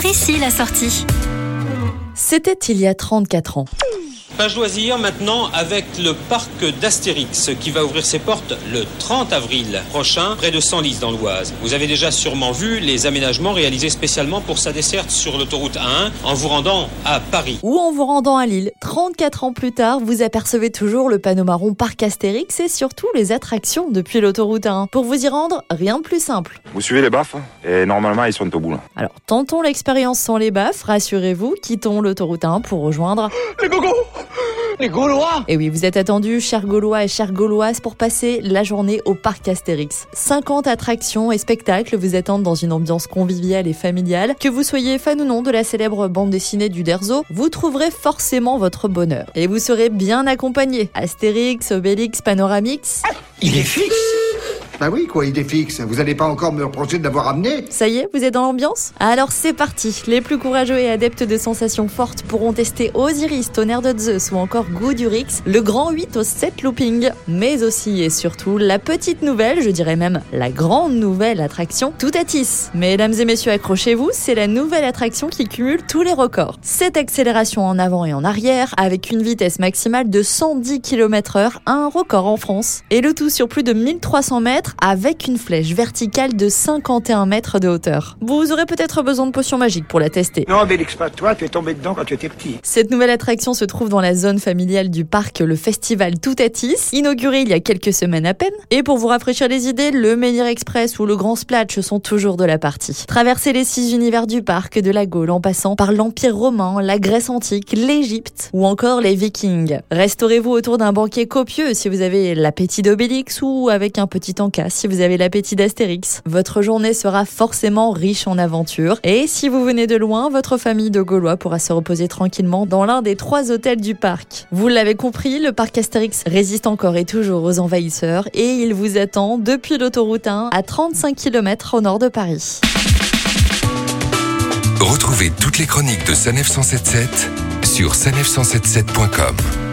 Par ici la sortie. C'était il y a 34 ans. Page loisir maintenant avec le parc d'Astérix qui va ouvrir ses portes le 30 avril prochain près de Senlis dans l'Oise. Vous avez déjà sûrement vu les aménagements réalisés spécialement pour sa desserte sur l'autoroute A1 en vous rendant à Paris. Ou en vous rendant à Lille. 34 ans plus tard, vous apercevez toujours le panneau marron parc Astérix et surtout les attractions depuis l'autoroute A1. Pour vous y rendre, rien de plus simple. Vous suivez les baffes et normalement ils sont au bout là. Alors tentons l'expérience sans les baffes, rassurez-vous, quittons l'autoroute A1 pour rejoindre... Les gogos les Gaulois Et oui, vous êtes attendus, chers Gaulois et chères Gauloises, pour passer la journée au parc Astérix. 50 attractions et spectacles vous attendent dans une ambiance conviviale et familiale. Que vous soyez fan ou non de la célèbre bande dessinée du Derzo, vous trouverez forcément votre bonheur. Et vous serez bien accompagné. Astérix, Obélix, Panoramix. Il est fixe bah oui, quoi, est fixe. Vous allez pas encore me reprocher de l'avoir amené Ça y est, vous êtes dans l'ambiance Alors c'est parti. Les plus courageux et adeptes de sensations fortes pourront tester Osiris, Tonnerre de Zeus ou encore Goudurix, le grand 8 au 7 looping, mais aussi et surtout la petite nouvelle, je dirais même la grande nouvelle attraction, Toutatis. Mesdames et messieurs, accrochez-vous, c'est la nouvelle attraction qui cumule tous les records. Cette accélération en avant et en arrière, avec une vitesse maximale de 110 km/h, un record en France. Et le tout sur plus de 1300 mètres avec une flèche verticale de 51 mètres de hauteur. Vous aurez peut-être besoin de potions magiques pour la tester. Non, Bélix, pas toi, tu es tombé dedans quand tu étais petit. Cette nouvelle attraction se trouve dans la zone familiale du parc, le festival Toutatis, inauguré il y a quelques semaines à peine. Et pour vous rafraîchir les idées, le Menhir Express ou le Grand Splatch sont toujours de la partie. Traversez les six univers du parc, de la Gaule en passant par l'Empire romain, la Grèce antique, l'Égypte ou encore les Vikings. Restaurez-vous autour d'un banquet copieux si vous avez l'appétit d'Obélix ou avec un petit encas si vous avez l'appétit d'Astérix. Votre journée sera forcément riche en aventures. Et si vous venez de loin, votre famille de Gaulois pourra se reposer tranquillement dans l'un des trois hôtels du parc. Vous l'avez compris, le parc Astérix résiste encore et toujours aux envahisseurs et il vous attend depuis l'autoroute 1 à 35 km au nord de Paris. Retrouvez toutes les chroniques de Sanef 177 sur sanef177.com.